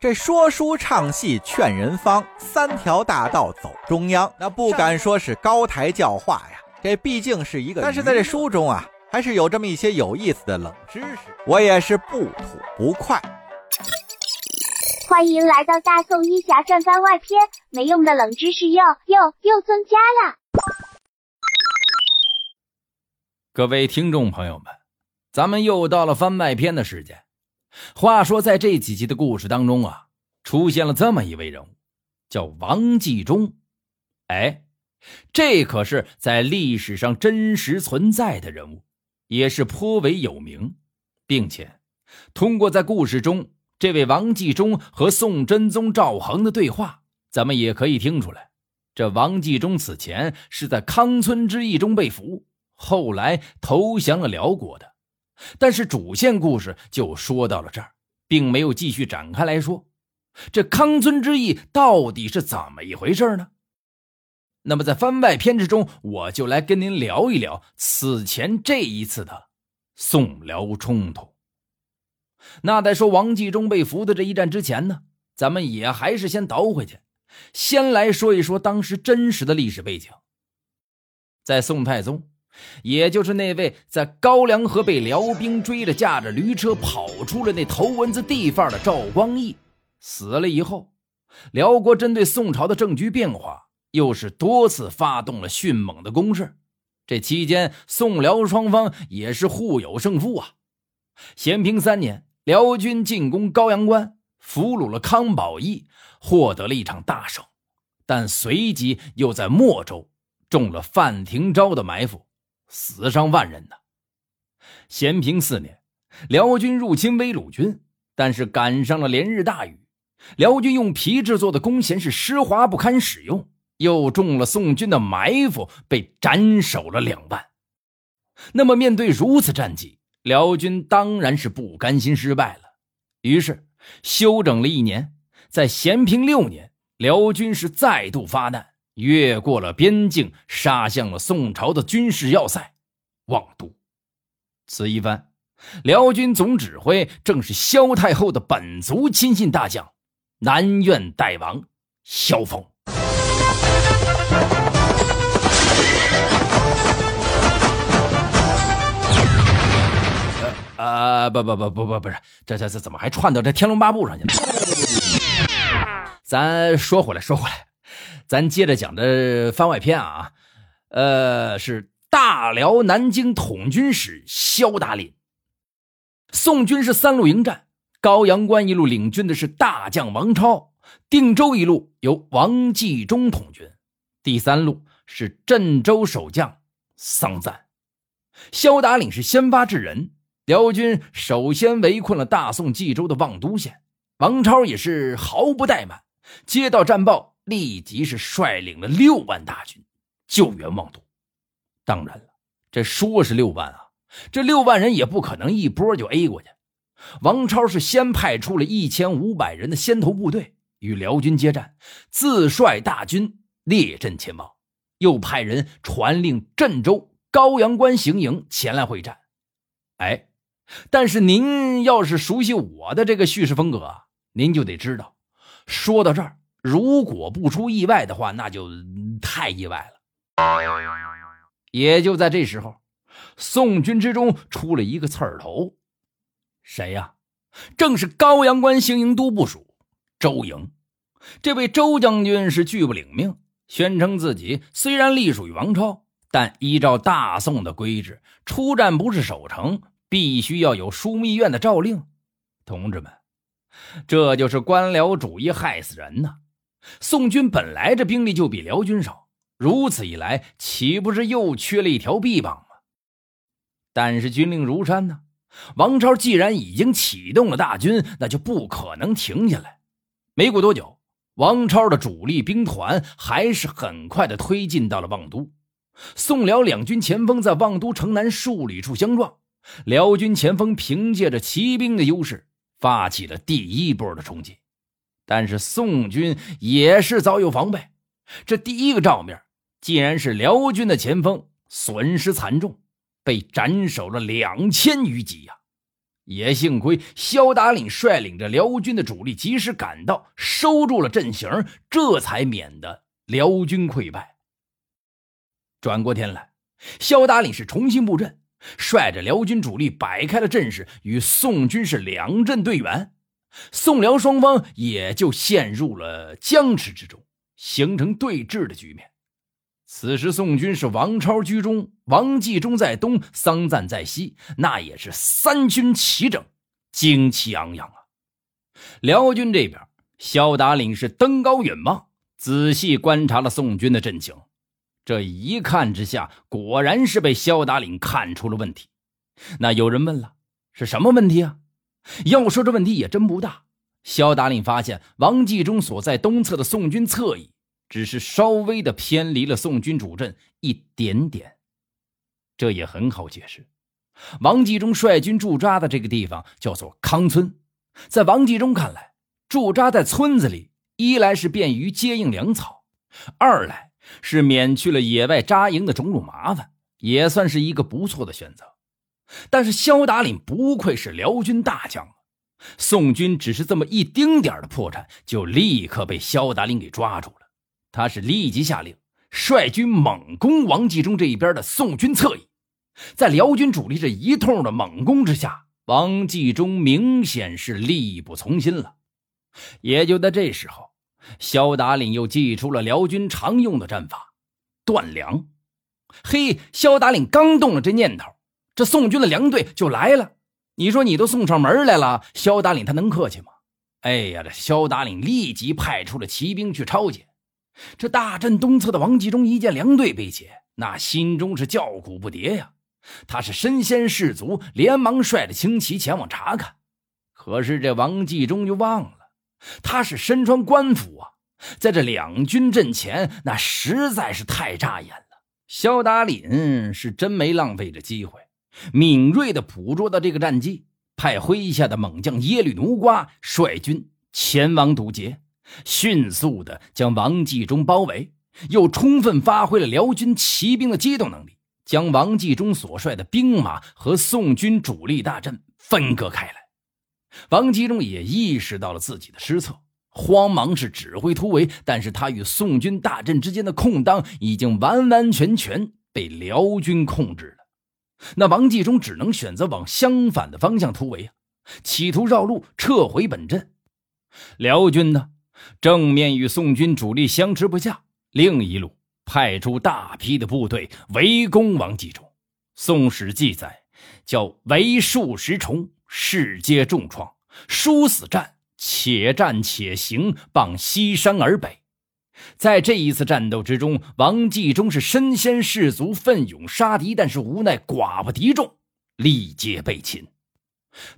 这说书唱戏劝人方，三条大道走中央。那不敢说是高台教化呀，这毕竟是一个。但是在这书中啊，还是有这么一些有意思的冷知识，我也是不吐不快。欢迎来到大宋医侠传番外篇，没用的冷知识又又又增加了。各位听众朋友们，咱们又到了番外篇的时间。话说，在这几集的故事当中啊，出现了这么一位人物，叫王继忠。哎，这可是在历史上真实存在的人物，也是颇为有名，并且通过在故事中这位王继忠和宋真宗赵恒的对话，咱们也可以听出来，这王继忠此前是在康村之役中被俘，后来投降了辽国的。但是主线故事就说到了这儿，并没有继续展开来说。这康尊之役到底是怎么一回事呢？那么在番外篇之中，我就来跟您聊一聊此前这一次的宋辽冲突。那在说王继忠被俘的这一战之前呢，咱们也还是先倒回去，先来说一说当时真实的历史背景。在宋太宗。也就是那位在高梁河被辽兵追着驾着驴车跑出了那头文字 D 范的赵光义死了以后，辽国针对宋朝的政局变化，又是多次发动了迅猛的攻势。这期间，宋辽双方也是互有胜负啊。咸平三年，辽军进攻高阳关，俘虏了康保义，获得了一场大胜，但随即又在莫州中了范廷昭的埋伏。死伤万人呢。咸平四年，辽军入侵威鲁军，但是赶上了连日大雨，辽军用皮制作的弓弦是湿滑不堪使用，又中了宋军的埋伏，被斩首了两万。那么面对如此战绩，辽军当然是不甘心失败了，于是休整了一年，在咸平六年，辽军是再度发难。越过了边境，杀向了宋朝的军事要塞望都。此一番，辽军总指挥正是萧太后的本族亲信大将南苑大王萧峰。呃呃，不不不不不不是，这这这怎么还串到这《天龙八部》上去了？咱说回来，说回来。咱接着讲的番外篇啊，呃，是大辽南京统军使萧达林。宋军是三路迎战，高阳关一路领军的是大将王超，定州一路由王继忠统军，第三路是镇州守将桑赞。萧达领是先发制人，辽军首先围困了大宋冀州的望都县，王超也是毫不怠慢，接到战报。立即是率领了六万大军救援望都。当然了，这说是六万啊，这六万人也不可能一波就 A 过去。王超是先派出了一千五百人的先头部队与辽军接战，自率大军列阵前往，又派人传令镇州、高阳关行营前来会战。哎，但是您要是熟悉我的这个叙事风格，您就得知道，说到这儿。如果不出意外的话，那就太意外了。也就在这时候，宋军之中出了一个刺儿头，谁呀？正是高阳关行营都部署周营。这位周将军是拒不领命，宣称自己虽然隶属于王超，但依照大宋的规制，出战不是守城，必须要有枢密院的诏令。同志们，这就是官僚主义害死人呐！宋军本来这兵力就比辽军少，如此一来，岂不是又缺了一条臂膀吗？但是军令如山呢，王超既然已经启动了大军，那就不可能停下来。没过多久，王超的主力兵团还是很快的推进到了望都。宋辽两军前锋在望都城南数里处相撞，辽军前锋凭借着骑兵的优势，发起了第一波的冲击。但是宋军也是早有防备，这第一个照面，竟然是辽军的前锋损失惨重，被斩首了两千余级呀！也幸亏萧达岭率领着辽军的主力及时赶到，收住了阵型，这才免得辽军溃败。转过天来，萧达岭是重新布阵，率着辽军主力摆开了阵势，与宋军是两阵对圆，宋辽双方也就陷入了僵持之中，形成对峙的局面。此时，宋军是王超居中，王继忠在东，桑赞在西，那也是三军齐整，旌旗昂扬啊！辽军这边，萧达岭是登高远望，仔细观察了宋军的阵情。这一看之下，果然是被萧达岭看出了问题。那有人问了，是什么问题啊？要说这问题也真不大。萧达令发现王继忠所在东侧的宋军侧翼。只是稍微的偏离了宋军主阵一点点，这也很好解释。王继忠率军驻扎的这个地方叫做康村，在王继忠看来，驻扎在村子里，一来是便于接应粮草，二来是免去了野外扎营的种种麻烦，也算是一个不错的选择。但是萧达岭不愧是辽军大将宋军只是这么一丁点的破绽，就立刻被萧达岭给抓住了。他是立即下令率军猛攻王继忠这一边的宋军侧翼，在辽军主力这一通的猛攻之下，王继忠明显是力不从心了。也就在这时候，萧达岭又祭出了辽军常用的战法——断粮。嘿，萧达岭刚动了这念头，这宋军的粮队就来了。你说你都送上门来了，萧达岭他能客气吗？哎呀，这萧达岭立即派出了骑兵去抄解。这大阵东侧的王继忠一见粮队被劫，那心中是叫苦不迭呀。他是身先士卒，连忙率着轻骑前往查看。可是这王继忠就忘了，他是身穿官服啊，在这两军阵前，那实在是太扎眼了。萧达岭是真没浪费这机会，敏锐的捕捉到这个战机，派麾下的猛将耶律奴瓜率军前往堵截。迅速的将王继忠包围，又充分发挥了辽军骑兵的机动能力，将王继忠所率的兵马和宋军主力大阵分割开来。王继忠也意识到了自己的失策，慌忙是指挥突围，但是他与宋军大阵之间的空当已经完完全全被辽军控制了。那王继忠只能选择往相反的方向突围啊，企图绕路撤回本阵。辽军呢？正面与宋军主力相持不下，另一路派出大批的部队围攻王继忠。《宋史》记载，叫围数十重，世皆重创，殊死战，且战且行，傍西山而北。在这一次战斗之中，王继忠是身先士卒，奋勇杀敌，但是无奈寡不敌众，力竭被擒。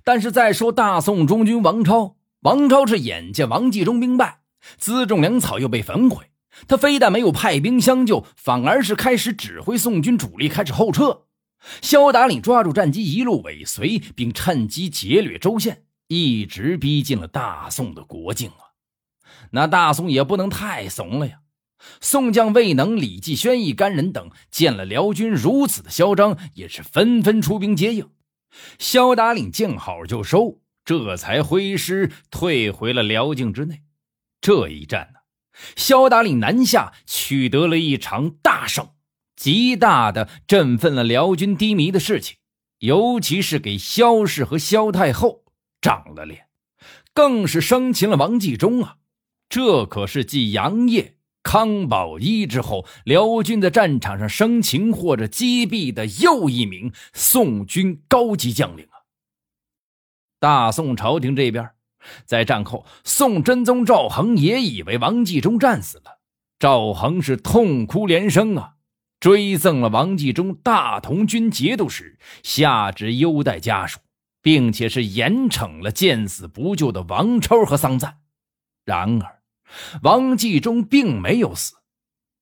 但是再说大宋中军王超。王超是眼见王继忠兵败，辎重粮草又被焚毁，他非但没有派兵相救，反而是开始指挥宋军主力开始后撤。萧达岭抓住战机，一路尾随，并趁机劫掠州县，一直逼近了大宋的国境啊！那大宋也不能太怂了呀！宋将魏能、李继轩一干人等见了辽军如此的嚣张，也是纷纷出兵接应。萧达岭见好就收。这才挥师退回了辽境之内。这一战呢，萧达岭南下，取得了一场大胜，极大的振奋了辽军低迷的士气，尤其是给萧氏和萧太后长了脸，更是生擒了王继忠啊！这可是继杨业、康保一之后，辽军在战场上生擒或者击毙的又一名宋军高级将领啊。大宋朝廷这边，在战后，宋真宗赵恒也以为王继忠战死了，赵恒是痛哭连声啊，追赠了王继忠大同军节度使，下旨优待家属，并且是严惩了见死不救的王超和桑赞。然而，王继忠并没有死，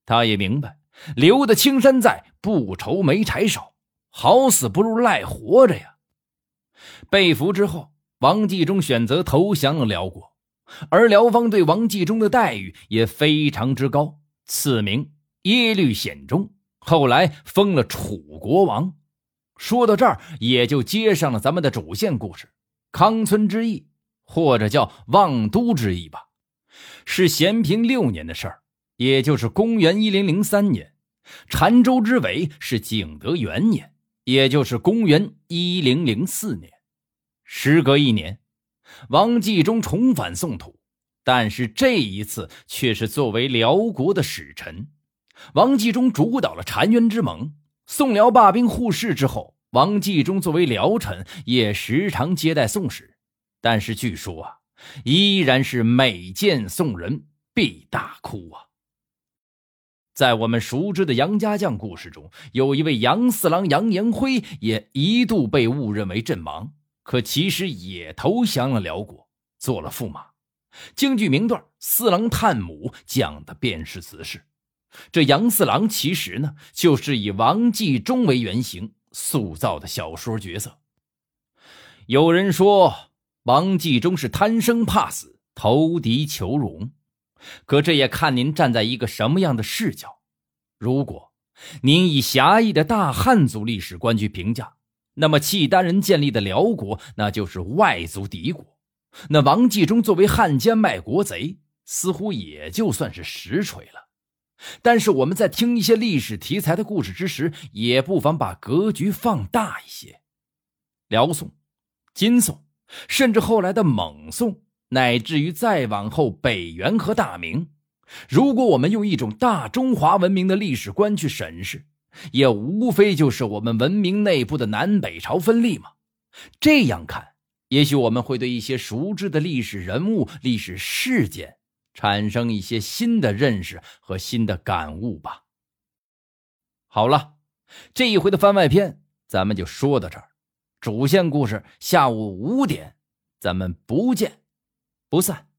他也明白留得青山在，不愁没柴烧，好死不如赖活着呀。被俘之后，王继忠选择投降了辽国，而辽方对王继忠的待遇也非常之高，赐名耶律显忠，后来封了楚国王。说到这儿，也就接上了咱们的主线故事。康村之役，或者叫望都之役吧，是咸平六年的事儿，也就是公元一零零三年。澶州之围是景德元年，也就是公元一零零四年。时隔一年，王继忠重返宋土，但是这一次却是作为辽国的使臣。王继忠主导了澶渊之盟，宋辽罢兵互市之后。王继忠作为辽臣，也时常接待宋使，但是据说啊，依然是每见宋人必大哭啊。在我们熟知的杨家将故事中，有一位杨四郎杨延辉，也一度被误认为阵亡，可其实也投降了辽国，做了驸马。京剧名段《四郎探母》讲的便是此事。这杨四郎其实呢，就是以王继忠为原型。塑造的小说角色。有人说王继忠是贪生怕死、投敌求荣，可这也看您站在一个什么样的视角。如果您以狭义的大汉族历史观去评价，那么契丹人建立的辽国那就是外族敌国。那王继忠作为汉奸卖国贼，似乎也就算是实锤了。但是我们在听一些历史题材的故事之时，也不妨把格局放大一些。辽宋、金宋，甚至后来的蒙宋，乃至于再往后北元和大明，如果我们用一种大中华文明的历史观去审视，也无非就是我们文明内部的南北朝分立嘛。这样看，也许我们会对一些熟知的历史人物、历史事件。产生一些新的认识和新的感悟吧。好了，这一回的番外篇咱们就说到这儿。主线故事下午五点，咱们不见不散。